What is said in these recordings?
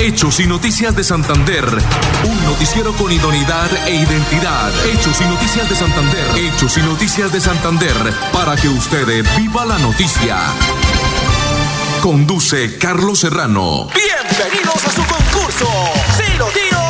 Hechos y Noticias de Santander. Un noticiero con idoneidad e identidad. Hechos y Noticias de Santander. Hechos y Noticias de Santander. Para que usted viva la noticia. Conduce Carlos Serrano. Bienvenidos a su concurso. Si lo tiro,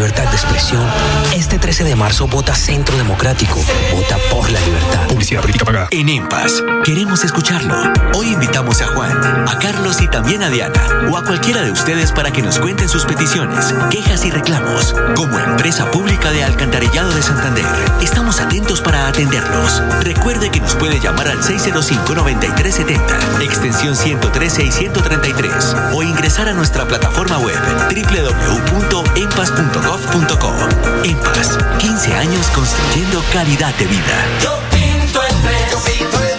Libertad de expresión, este 13 de marzo vota Centro Democrático. Vota por la libertad. Publicidad política pagada. En EMPAS, queremos escucharlo. Hoy invitamos a Juan, a Carlos y también a Diana, o a cualquiera de ustedes para que nos cuenten sus peticiones, quejas y reclamos. Como empresa pública de Alcantarillado de Santander, estamos atentos para atenderlos. Recuerde que nos puede llamar al 605-9370, extensión 113 y 133, o ingresar a nuestra plataforma web www.empas.gov.co. EMPAS, 15 años construyendo calidad de vida. Yo pinto el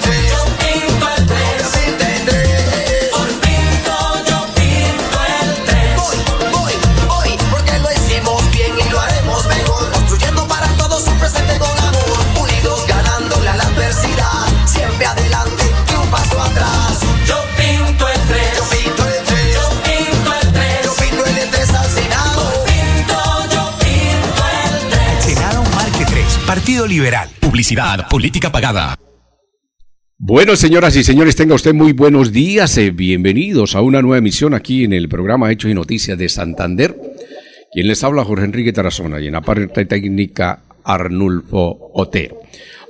Publicidad política pagada. Bueno, señoras y señores, tenga usted muy buenos días. eh, bienvenidos a una nueva emisión aquí en el programa Hechos y Noticias de Santander. Quien les habla, Jorge Enrique Tarazona, y en la parte técnica, Arnulfo Otero.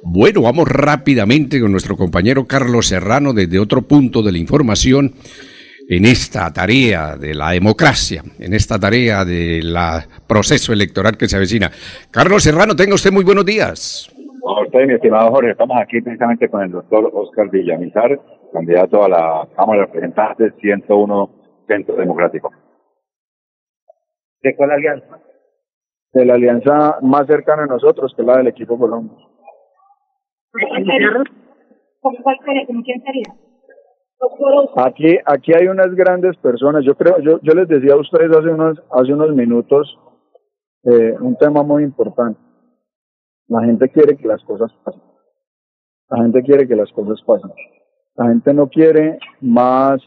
Bueno, vamos rápidamente con nuestro compañero Carlos Serrano desde otro punto de la información en esta tarea de la democracia, en esta tarea del proceso electoral que se avecina. Carlos Serrano, tenga usted muy buenos días. A usted, mi estimado Jorge, estamos aquí precisamente con el doctor Oscar Villamizar, candidato a la Cámara de Representantes 101 Centro Democrático. ¿De cuál alianza? De la alianza más cercana a nosotros, que es la del equipo Colombia. ¿Con cuál sería? ¿Con quién sería? Aquí, aquí hay unas grandes personas. Yo creo, yo, yo les decía a ustedes hace unos, hace unos minutos eh, un tema muy importante. La gente quiere que las cosas pasen. La gente quiere que las cosas pasen. La gente no quiere más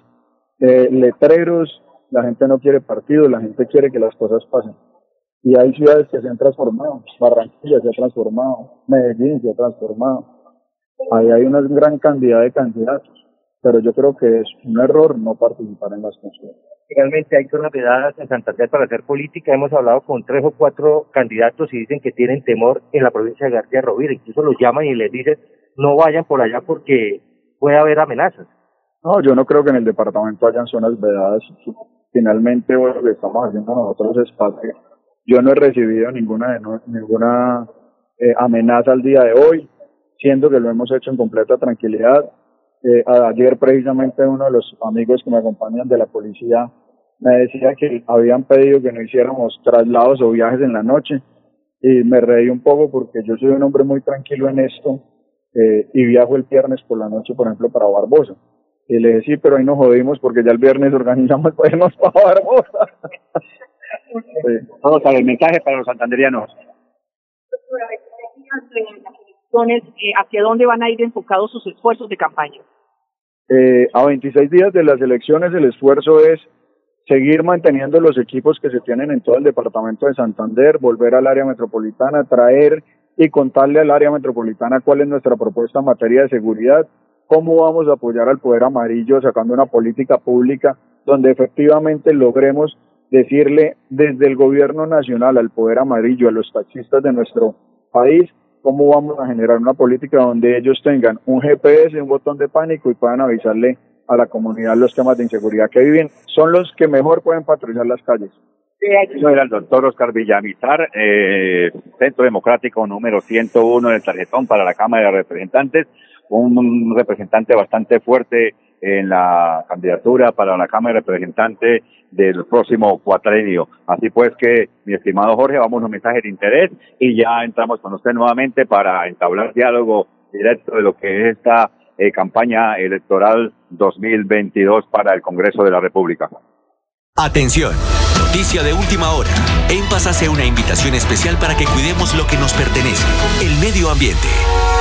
eh, letreros, la gente no quiere partidos, la gente quiere que las cosas pasen. Y hay ciudades que se han transformado, Barranquilla se ha transformado, Medellín se ha transformado. Ahí hay una gran cantidad de candidatos, pero yo creo que es un error no participar en las consultas. Realmente hay zonas vedadas en Santander para hacer política. Hemos hablado con tres o cuatro candidatos y dicen que tienen temor en la provincia de García Rovira. Incluso los llaman y les dicen no vayan por allá porque puede haber amenazas. No, yo no creo que en el departamento hayan zonas vedadas. Finalmente, lo que estamos haciendo nosotros es parte. Yo no he recibido ninguna ninguna eh, amenaza al día de hoy, siendo que lo hemos hecho en completa tranquilidad. Eh, ayer precisamente uno de los amigos que me acompañan de la policía me decía que habían pedido que no hiciéramos traslados o viajes en la noche y me reí un poco porque yo soy un hombre muy tranquilo en esto eh, y viajo el viernes por la noche, por ejemplo, para Barbosa. Y le dije, sí, pero ahí nos jodimos porque ya el viernes organizamos para irnos para Barbosa. sí. Vamos a ver, mensaje para los santanderianos. ¿Hacia dónde van a ir enfocados sus esfuerzos de campaña? Eh, a 26 días de las elecciones el esfuerzo es seguir manteniendo los equipos que se tienen en todo el departamento de Santander, volver al área metropolitana, traer y contarle al área metropolitana cuál es nuestra propuesta en materia de seguridad, cómo vamos a apoyar al poder amarillo sacando una política pública donde efectivamente logremos decirle desde el gobierno nacional al poder amarillo, a los taxistas de nuestro país, cómo vamos a generar una política donde ellos tengan un GPS, un botón de pánico y puedan avisarle a la comunidad los temas de inseguridad que viven. Son los que mejor pueden patrullar las calles. Eso era el doctor Oscar Villamizar, eh, Centro Democrático número 101 del tarjetón para la Cámara de Representantes. un representante bastante fuerte en la candidatura para la Cámara de Representantes del próximo cuatrenio. Así pues que, mi estimado Jorge, vamos a un mensaje de interés y ya entramos con usted nuevamente para entablar diálogo directo de lo que es esta eh, campaña electoral 2022 para el Congreso de la República. Atención, noticia de última hora. En Paz hace una invitación especial para que cuidemos lo que nos pertenece, el medio ambiente.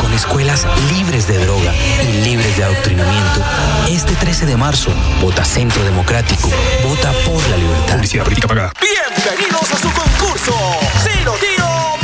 Con escuelas libres de droga y libres de adoctrinamiento, este 13 de marzo, vota Centro Democrático, vota por la libertad. Publicidad política pagada. Bienvenidos a su concurso. Si lo tiro.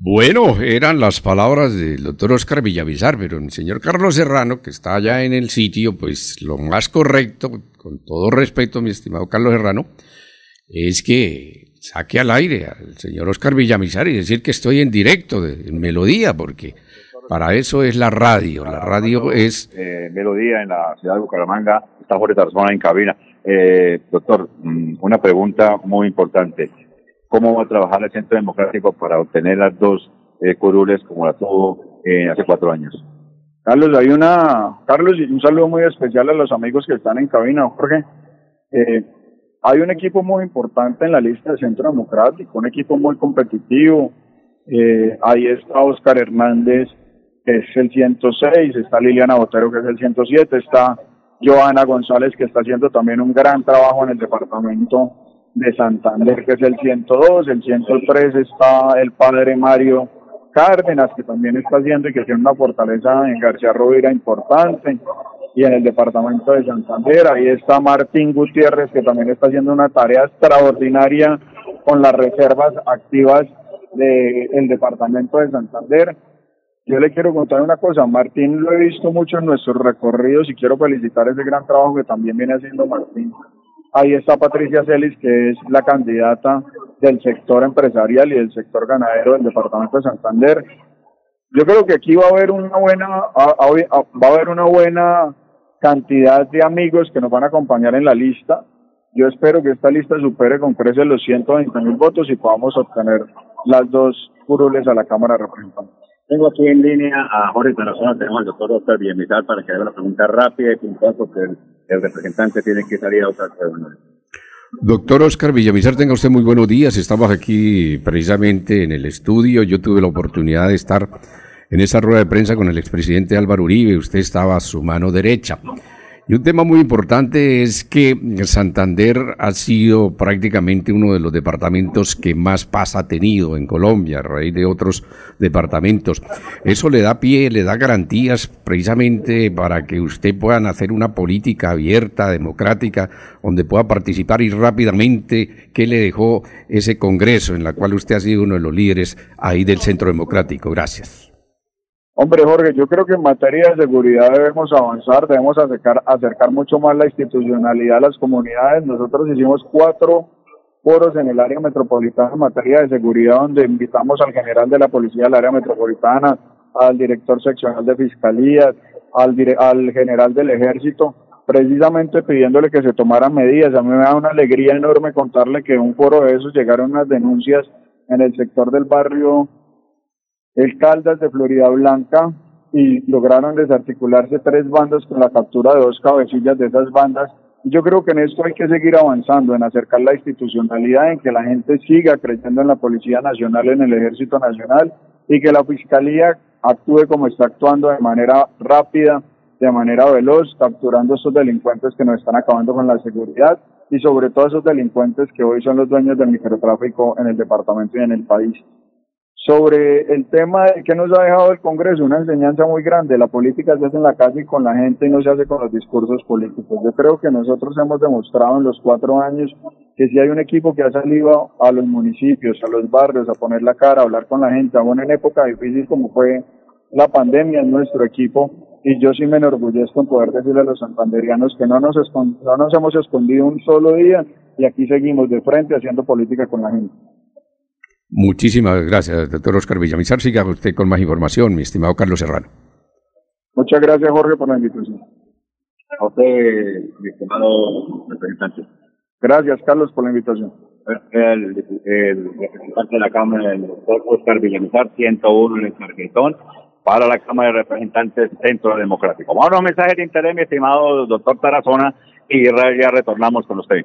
Bueno, eran las palabras del doctor Oscar Villavizar, pero el señor Carlos Serrano, que está allá en el sitio, pues lo más correcto, con todo respeto, mi estimado Carlos Serrano, es que saque al aire al señor Oscar Villamizar y decir que estoy en directo, de, en melodía, porque para eso es la radio. La radio es... Eh, Melodía en la ciudad de Bucaramanga, está Jorge Tarzona en cabina. Eh, doctor, mm, una pregunta muy importante. ¿Cómo va a trabajar el Centro Democrático para obtener las dos eh, curules como la tuvo eh, hace cuatro años? Carlos, hay una, Carlos, un saludo muy especial a los amigos que están en cabina, Jorge. Eh, hay un equipo muy importante en la lista del Centro Democrático, un equipo muy competitivo. Eh, ahí está Oscar Hernández, que es el 106, está Liliana Botero, que es el 107, está Joana González, que está haciendo también un gran trabajo en el departamento de Santander, que es el 102, el 103 está el padre Mario Cárdenas, que también está haciendo y que tiene una fortaleza en García Rovira importante, y en el departamento de Santander, ahí está Martín Gutiérrez, que también está haciendo una tarea extraordinaria con las reservas activas del departamento de Santander. Yo le quiero contar una cosa, Martín lo he visto mucho en nuestros recorridos y quiero felicitar ese gran trabajo que también viene haciendo Martín. Ahí está Patricia Celis, que es la candidata del sector empresarial y del sector ganadero del departamento de Santander. Yo creo que aquí va a haber una buena, va a haber una buena cantidad de amigos que nos van a acompañar en la lista. Yo espero que esta lista supere con creces los 120 mil votos y podamos obtener las dos curules a la Cámara de Representantes. Tengo aquí en línea a Jorge Tarazona, tenemos al doctor Oscar Villamizar para que haga una pregunta rápida y puntual porque el, representante tiene que salir a otra reunión. Doctor Oscar Villamizar, tenga usted muy buenos días. Estamos aquí precisamente en el estudio. Yo tuve la oportunidad de estar en esa rueda de prensa con el expresidente Álvaro Uribe. Usted estaba a su mano derecha. Y un tema muy importante es que Santander ha sido prácticamente uno de los departamentos que más paz ha tenido en Colombia a raíz de otros departamentos. Eso le da pie, le da garantías precisamente para que usted puedan hacer una política abierta, democrática, donde pueda participar y rápidamente qué le dejó ese Congreso en la cual usted ha sido uno de los líderes ahí del Centro Democrático. Gracias. Hombre, Jorge, yo creo que en materia de seguridad debemos avanzar, debemos acercar, acercar mucho más la institucionalidad a las comunidades. Nosotros hicimos cuatro foros en el área metropolitana en materia de seguridad, donde invitamos al general de la policía del área metropolitana, al director seccional de fiscalía, al, al general del ejército, precisamente pidiéndole que se tomaran medidas. A mí me da una alegría enorme contarle que un foro de esos llegaron unas denuncias en el sector del barrio el Caldas de Florida Blanca y lograron desarticularse tres bandas con la captura de dos cabecillas de esas bandas. Yo creo que en esto hay que seguir avanzando, en acercar la institucionalidad, en que la gente siga creyendo en la Policía Nacional, en el Ejército Nacional y que la Fiscalía actúe como está actuando de manera rápida, de manera veloz, capturando a estos delincuentes que nos están acabando con la seguridad y sobre todo esos delincuentes que hoy son los dueños del microtráfico en el departamento y en el país. Sobre el tema de qué nos ha dejado el Congreso, una enseñanza muy grande. La política se hace en la calle y con la gente y no se hace con los discursos políticos. Yo creo que nosotros hemos demostrado en los cuatro años que si hay un equipo que ha salido a los municipios, a los barrios, a poner la cara, a hablar con la gente, aún en época difícil como fue la pandemia, es nuestro equipo. Y yo sí me enorgullezco en poder decirle a los santanderianos que no nos, no nos hemos escondido un solo día y aquí seguimos de frente haciendo política con la gente. Muchísimas gracias, doctor Oscar Villamizar. Siga usted con más información, mi estimado Carlos Serrano. Muchas gracias, Jorge, por la invitación. A usted, mi estimado representante. Gracias, Carlos, por la invitación. El, representante de la Cámara, el doctor Oscar Villamizar, 101 en el Marquetón, para la Cámara de Representantes Centro Democrático. Vamos a los mensajes de interés, mi estimado doctor Tarazona, y ya retornamos con usted.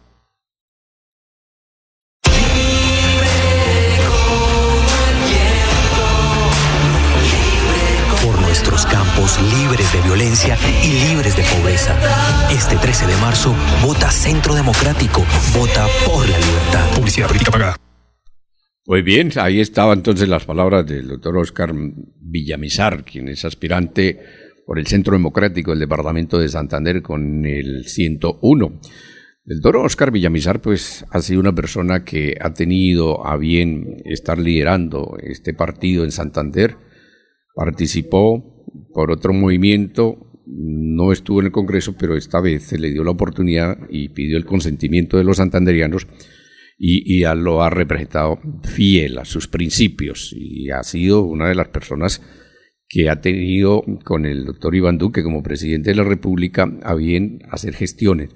Libres de violencia y libres de pobreza. Este 13 de marzo, vota Centro Democrático, vota por la libertad. Publicidad política pagada. Muy bien, ahí estaban entonces las palabras del doctor Oscar Villamizar, quien es aspirante por el Centro Democrático del Departamento de Santander con el 101. El doctor Oscar Villamizar, pues, ha sido una persona que ha tenido a bien estar liderando este partido en Santander. Participó por otro movimiento, no estuvo en el Congreso, pero esta vez se le dio la oportunidad y pidió el consentimiento de los santanderianos y, y lo ha representado fiel a sus principios y ha sido una de las personas que ha tenido con el doctor Iván Duque como presidente de la República a bien hacer gestiones.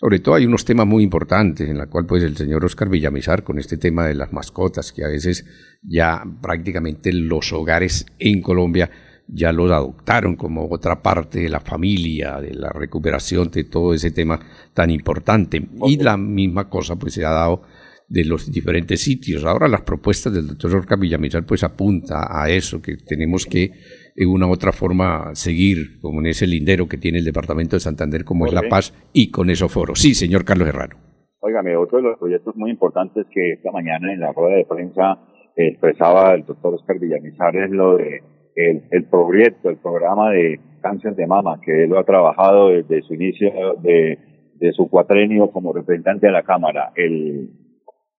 Sobre todo hay unos temas muy importantes en la cual pues el señor Oscar Villamizar con este tema de las mascotas que a veces ya prácticamente los hogares en Colombia ya los adoptaron como otra parte de la familia, de la recuperación de todo ese tema tan importante. Y la misma cosa pues se ha dado de los diferentes sitios. Ahora las propuestas del doctor Orca Villamizar pues apunta a eso, que tenemos que en una u otra forma seguir como en ese lindero que tiene el Departamento de Santander como es La Paz y con esos foros. Sí, señor Carlos Herrano. Óigame, otro de los proyectos muy importantes que esta mañana en la rueda de prensa expresaba el doctor Oscar Villamizar es lo de el, el proyecto, el programa de cáncer de mama, que él lo ha trabajado desde su inicio de, de su cuatrenio como representante de la Cámara, el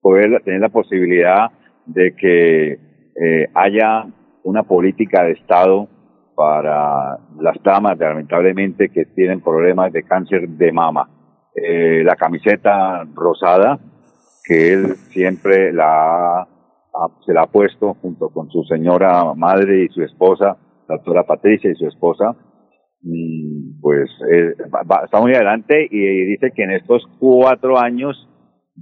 poder tener la posibilidad de que eh, haya una política de Estado para las damas, lamentablemente, que tienen problemas de cáncer de mama. Eh, la camiseta rosada, que él siempre la ha se la ha puesto junto con su señora madre y su esposa, la doctora Patricia y su esposa, mm, pues eh, está muy adelante y dice que en estos cuatro años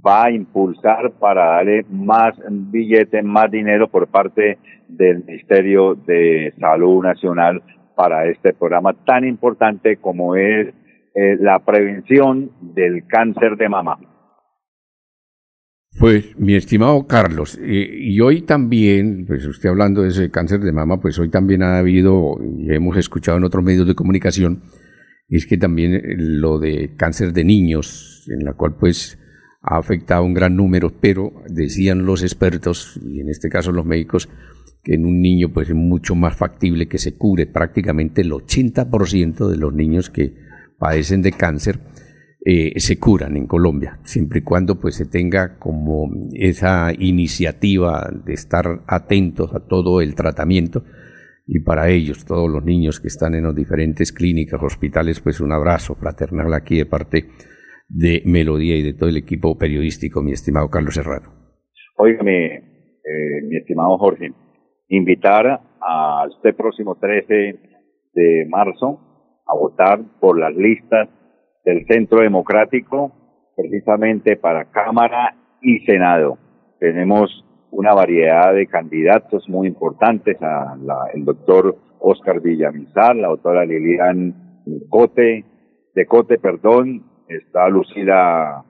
va a impulsar para darle más billetes, más dinero por parte del Ministerio de Salud Nacional para este programa tan importante como es eh, la prevención del cáncer de mama. Pues, mi estimado Carlos, y hoy también, pues usted hablando de ese cáncer de mama, pues hoy también ha habido, y hemos escuchado en otros medios de comunicación, es que también eh, lo de cáncer de niños, en la cual pues ha afectado un gran número, pero decían los expertos, y en este caso los médicos, que en un niño pues es mucho más factible que se cure prácticamente el 80% de los niños que padecen de cáncer eh, se curan en Colombia, siempre y cuando pues se tenga como esa iniciativa de estar atentos a todo el tratamiento y para ellos, todos los niños que están en las diferentes clínicas, hospitales, pues un abrazo fraternal aquí de parte de Melodía y de todo el equipo periodístico, mi estimado Carlos Serrano. Óigame, eh, mi estimado Jorge, invitar a este próximo 13 de marzo a votar por las listas del Centro Democrático, precisamente para Cámara y Senado. Tenemos una variedad de candidatos muy importantes, a la- el doctor Oscar Villamizar, la doctora Lilian Cote, de Cote, perdón, está Lucila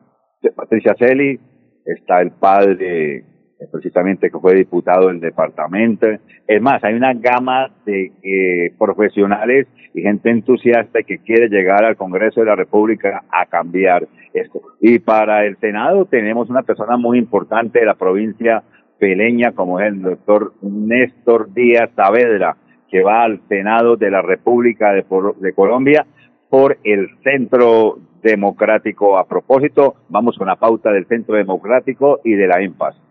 Patricia Celi, está el padre precisamente que fue diputado del departamento. Es más, hay una gama de eh, profesionales y gente entusiasta que quiere llegar al Congreso de la República a cambiar esto. Y para el Senado tenemos una persona muy importante de la provincia peleña como es el doctor Néstor Díaz Saavedra, que va al Senado de la República de, Colombia por el Centro Democrático. A propósito, vamos con la pauta del Centro Democrático y de la EMPAS.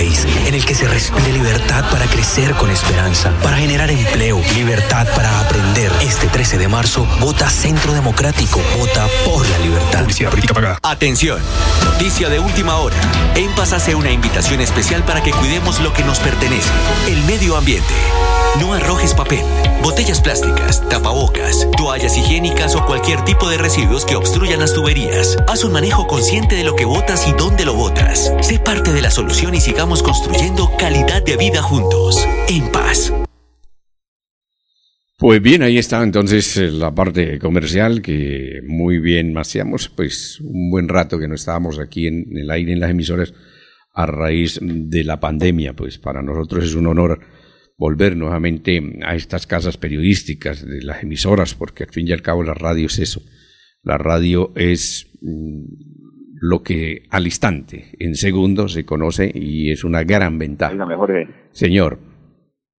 En el que se respire libertad para crecer con esperanza, para generar empleo, libertad para aprender. 13 de marzo, vota Centro Democrático, vota por la libertad. Atención, noticia de última hora. En Paz hace una invitación especial para que cuidemos lo que nos pertenece, el medio ambiente. No arrojes papel, botellas plásticas, tapabocas, toallas higiénicas o cualquier tipo de residuos que obstruyan las tuberías. Haz un manejo consciente de lo que botas y dónde lo botas. Sé parte de la solución y sigamos construyendo calidad de vida juntos. En paz. Pues bien, ahí está entonces eh, la parte comercial que muy bien hacíamos, pues un buen rato que no estábamos aquí en el aire en las emisoras a raíz de la pandemia, pues para nosotros es un honor volver nuevamente a estas casas periodísticas de las emisoras, porque al fin y al cabo la radio es eso. La radio es mm, lo que al instante, en segundos, se conoce y es una gran ventaja. Oiga, mejor eh, Señor,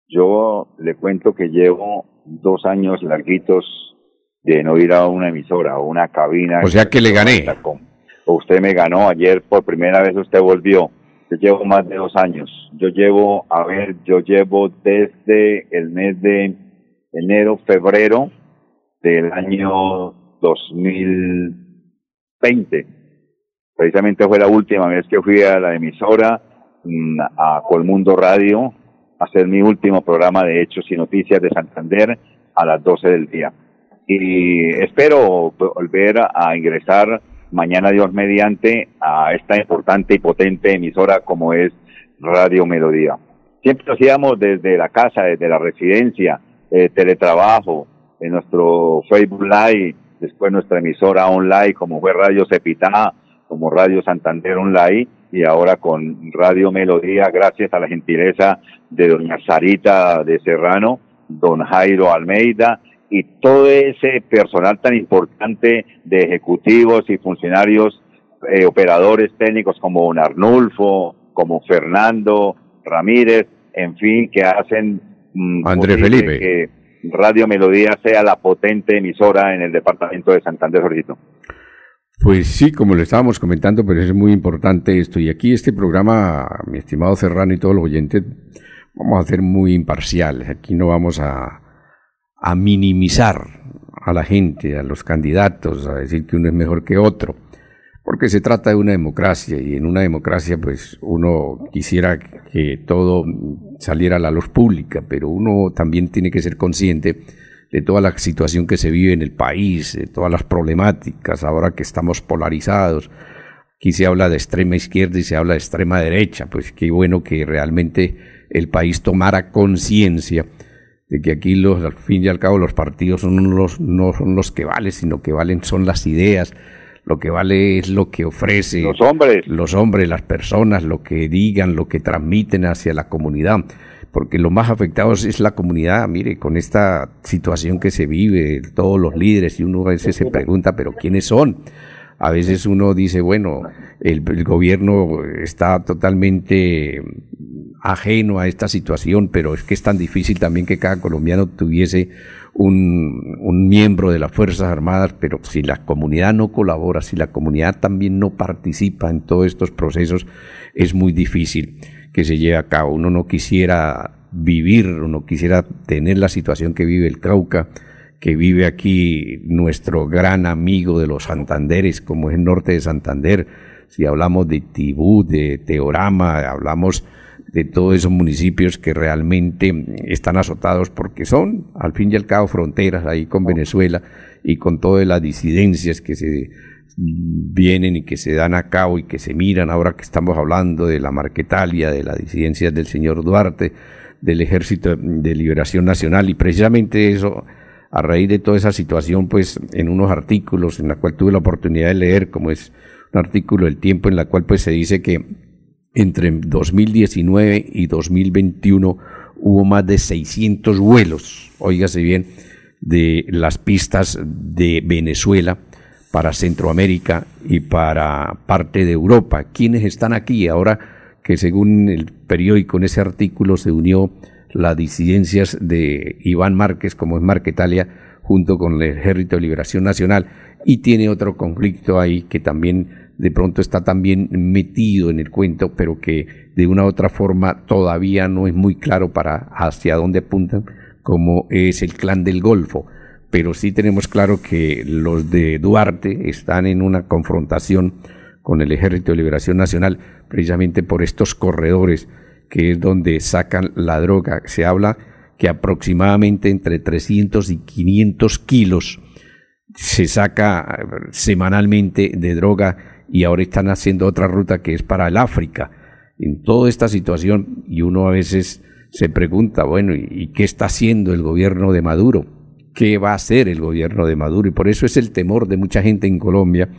yo le cuento que llevo dos años larguitos de no ir a una emisora o una cabina. o sea que le gané. Usted me ganó ayer por primera vez, usted volvió. Yo llevo más de dos años. Yo llevo, a ver, yo llevo desde el mes de enero, febrero del año 2020. Precisamente fue la última vez que fui a la emisora, mm, a Colmundo Radio, hacer mi último programa de Hechos y Noticias de Santander a las 12 del día. Y espero volver a ingresar mañana Dios mediante a esta importante y potente emisora como es Radio Melodía. Siempre lo hacíamos desde la casa, desde la residencia, eh, teletrabajo, en nuestro Facebook Live, después nuestra emisora online como fue Radio Cepitá, como Radio Santander Online y ahora con Radio Melodía, gracias a la gentileza de doña Sarita de Serrano, don Jairo Almeida y todo ese personal tan importante de ejecutivos y funcionarios, eh, operadores técnicos como don Arnulfo, como Fernando Ramírez, en fin, que hacen mm, Andrés posible Felipe. que Radio Melodía sea la potente emisora en el departamento de Santander, Jorgito. Pues sí, como le estábamos comentando, pero es muy importante esto. Y aquí este programa, mi estimado Serrano y todos los oyentes, vamos a ser muy imparciales. Aquí no vamos a, a minimizar a la gente, a los candidatos, a decir que uno es mejor que otro. Porque se trata de una democracia y en una democracia pues uno quisiera que todo saliera a la luz pública, pero uno también tiene que ser consciente de toda la situación que se vive en el país, de todas las problemáticas, ahora que estamos polarizados. Aquí se habla de extrema izquierda y se habla de extrema derecha, pues qué bueno que realmente el país tomara conciencia de que aquí los, al fin y al cabo los partidos son los, no son los que valen, sino que valen son las ideas, lo que vale es lo que ofrece Los hombres. los hombres, las personas, lo que digan, lo que transmiten hacia la comunidad, porque lo más afectados es la comunidad, mire, con esta situación que se vive, todos los líderes, y uno a veces se pregunta, pero ¿quiénes son? A veces uno dice, bueno, el, gobierno está totalmente ajeno a esta situación, pero es que es tan difícil también que cada colombiano tuviese un miembro de las Fuerzas Armadas, pero si la comunidad no colabora, si la comunidad también no participa en todos estos procesos, es muy difícil que se lleve a cabo. Uno no quisiera vivir, uno quisiera tener la situación que vive el Cauca, que vive aquí nuestro gran amigo de los Santanderes, como es el norte de Santander. Si hablamos de Tibú, de Teorama, hablamos de todos esos municipios que realmente están azotados porque son, al fin y al cabo, fronteras ahí con Venezuela y con todas las disidencias que se, vienen y que se dan a cabo y que se miran ahora que estamos hablando de la Marquetalia, de la disidencia del señor Duarte, del Ejército de Liberación Nacional y precisamente eso, a raíz de toda esa situación, pues en unos artículos en la cual tuve la oportunidad de leer, como es un artículo del tiempo en la cual pues se dice que entre 2019 y 2021 hubo más de 600 vuelos, oígase bien, de las pistas de Venezuela para Centroamérica y para parte de Europa. ¿Quiénes están aquí ahora que según el periódico en ese artículo se unió las disidencias de Iván Márquez como es Marquetalia junto con el Ejército de Liberación Nacional y tiene otro conflicto ahí que también de pronto está también metido en el cuento pero que de una u otra forma todavía no es muy claro para hacia dónde apuntan como es el clan del Golfo pero sí tenemos claro que los de Duarte están en una confrontación con el Ejército de Liberación Nacional precisamente por estos corredores que es donde sacan la droga. Se habla que aproximadamente entre 300 y 500 kilos se saca eh, semanalmente de droga y ahora están haciendo otra ruta que es para el África. En toda esta situación, y uno a veces se pregunta, bueno, ¿y qué está haciendo el gobierno de Maduro? ¿Qué va a hacer el gobierno de Maduro? Y por eso es el temor de mucha gente en Colombia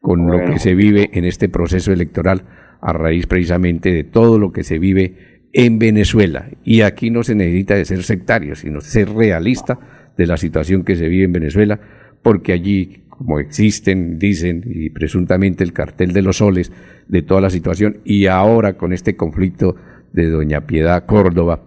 con lo que se vive en este proceso electoral a raíz precisamente de todo lo que se vive en Venezuela. Y aquí no se necesita de ser sectario, sino ser realista de la situación que se vive en Venezuela, porque allí, como existen, dicen, y presuntamente el cartel de los soles, de toda la situación, y ahora con este conflicto de doña Piedad Córdoba,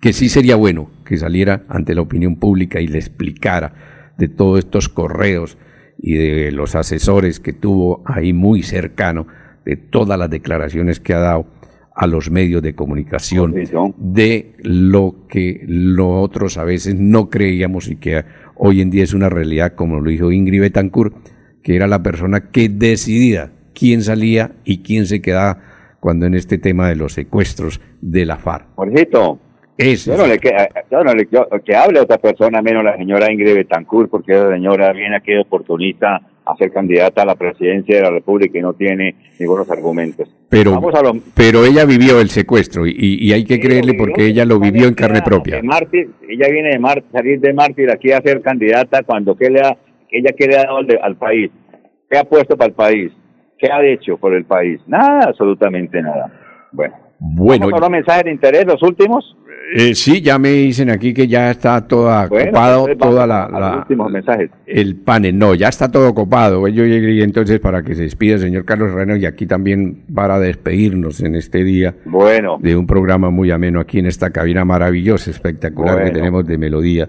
que sí sería bueno que saliera ante la opinión pública y le explicara de todos estos correos y de los asesores que tuvo ahí muy cercano de todas las declaraciones que ha dado a los medios de comunicación de lo que nosotros a veces no creíamos y que hoy en día es una realidad, como lo dijo Ingrid Betancourt, que era la persona que decidía quién salía y quién se quedaba cuando en este tema de los secuestros de la FARC. Jorgito, yo no le, que, yo no le que hable otra persona menos la señora Ingrid Betancourt, porque esa señora viene aquí de oportunista a ser candidata a la presidencia de la República y no tiene ningunos argumentos. Pero, pero ella vivió el secuestro y, y hay que creerle porque ella lo vivió en carne propia. mártir, ella viene de mártir, salir de mártir aquí a ser candidata cuando ¿qué le ha, ella le ha dado al, país, qué ha puesto para el país, qué ha hecho por el país, nada, absolutamente nada. Bueno. Bueno. ¿Vamos a los mensajes de interés, los últimos? Eh, sí, ya me dicen aquí que ya está toda ocupado, toda la, últimos mensajes. el panel. No, ya está todo ocupado. Yo llegué entonces para que se despida el señor Carlos Reno y aquí también para despedirnos en este día. Bueno. De un programa muy ameno aquí en esta cabina maravillosa, espectacular que tenemos de melodía,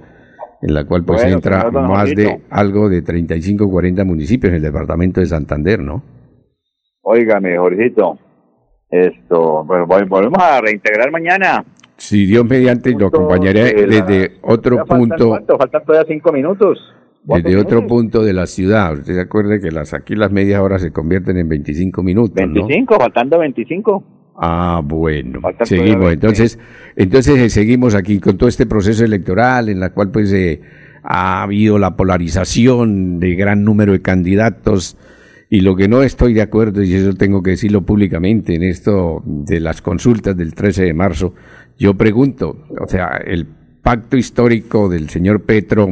en la cual pues entra más de algo de 35, 40 municipios en el departamento de Santander, ¿no? Óigame, Jorgito. Esto, bueno, volvemos a reintegrar mañana. Si Dios mediante, lo acompañaré desde otro punto. ¿Cuánto? Faltan todavía cinco minutos. Desde otro punto de la ciudad. Usted se acuerde que las aquí las medias horas se convierten en 25 minutos. 25, faltando 25. Ah, bueno. seguimos. Entonces, entonces eh, seguimos aquí con todo este proceso electoral en la cual pues eh, ha habido la polarización de gran número de candidatos y lo que no estoy de acuerdo, y eso tengo que decirlo públicamente, en esto de las consultas del 13 de marzo, yo pregunto, o sea, el pacto histórico del señor Petro,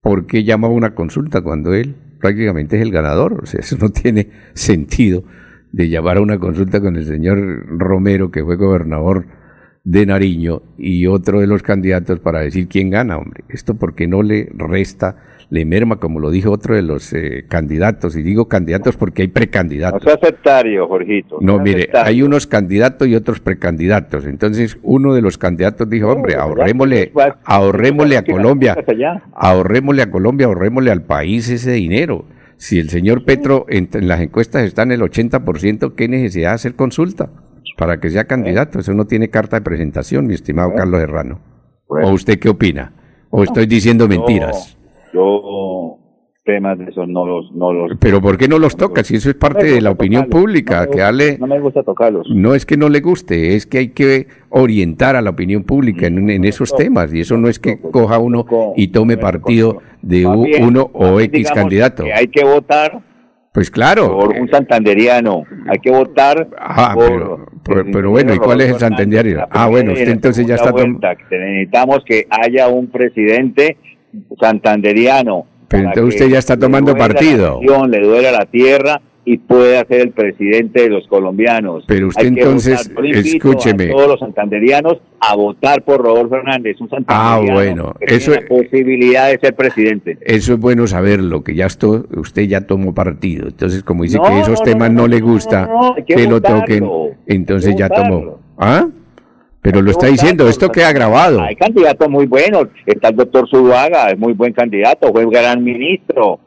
¿por qué llama una consulta cuando él prácticamente es el ganador? O sea, eso no tiene sentido de llamar a una consulta con el señor Romero, que fue gobernador de Nariño, y otro de los candidatos para decir quién gana, hombre. Esto porque no le resta le merma, como lo dijo otro de los eh, candidatos, y digo candidatos porque hay precandidatos. No aceptario, Jorgito. No, mire, hay unos candidatos y otros precandidatos. Entonces, uno de los candidatos dijo, hombre, ahorrémosle, ahorrémosle a Colombia, ahorrémosle a Colombia, ahorrémosle al país ese dinero. Si el señor Petro en, las encuestas está en el 80%, ¿qué necesidad de hacer consulta? Para que sea candidato. Eso no tiene carta de presentación, mi estimado Carlos Herrano. ¿O usted qué opina? ¿O estoy diciendo mentiras? Yo temas de esos no los, no los... Pero ¿por qué no los toca? Si eso es parte de la opinión pública, no que hable... No me gusta tocarlos. No es que no le guste, es que hay que orientar a la opinión pública en, en esos temas, y eso no es que coja uno y tome partido de uno o X candidato. Que hay que votar Pues claro. Por un santanderiano. Hay que votar. Ah, pero, pero, bueno, ¿y cuál es el santanderiano? Ah, bueno, usted entonces ya está. Vuelta, necesitamos que haya un presidente santanderiano. Pero entonces usted ya está tomando partido. le duele a la tierra y puede ser el presidente de los colombianos. Pero usted entonces, escúcheme. A todos los santanderianos a votar por Rodolfo Hernández, un Ah, bueno, eso es posibilidad de ser presidente. Eso es bueno saberlo, que ya esto, usted ya tomó partido. Entonces, como dice que esos temas no, le gusta que, lo toquen, entonces ya tomó. ¿Ah? Pero lo está diciendo, esto queda grabado. Hay candidatos muy buenos. Está el doctor Zuluaga, es muy buen candidato, fue gran ministro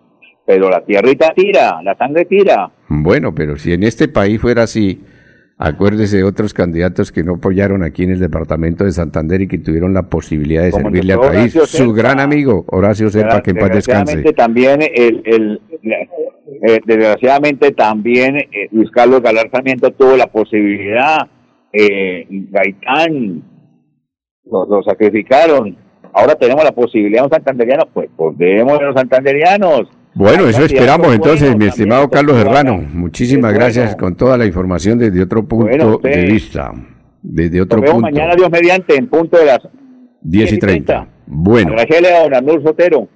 pero la tierrita tira, la sangre tira. Bueno, pero si en este país fuera así, acuérdese de otros candidatos que no apoyaron aquí en el departamento de Santander y que tuvieron la posibilidad de servirle al país. Su gran amigo, Horacio Serpa, que en paz descanse. También el, el, eh, desgraciadamente también eh, Luis Carlos Galarzamiento tuvo la posibilidad, eh, Gaitán, lo, sacrificaron. Ahora tenemos la posibilidad de un santanderiano, pues, pues demos los santanderianos bueno, eso esperamos entonces, mi estimado Carlos Herrano. Muchísimas gracias con toda la información desde otro punto de vista. Desde otro punto. mañana, Dios mediante, en punto de las 10 y 30. Bueno. A don Sotero.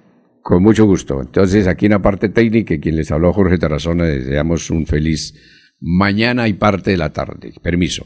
Con mucho gusto. Entonces, aquí en la parte técnica, quien les habló Jorge Tarazona, deseamos un feliz mañana y parte de la tarde. Permiso.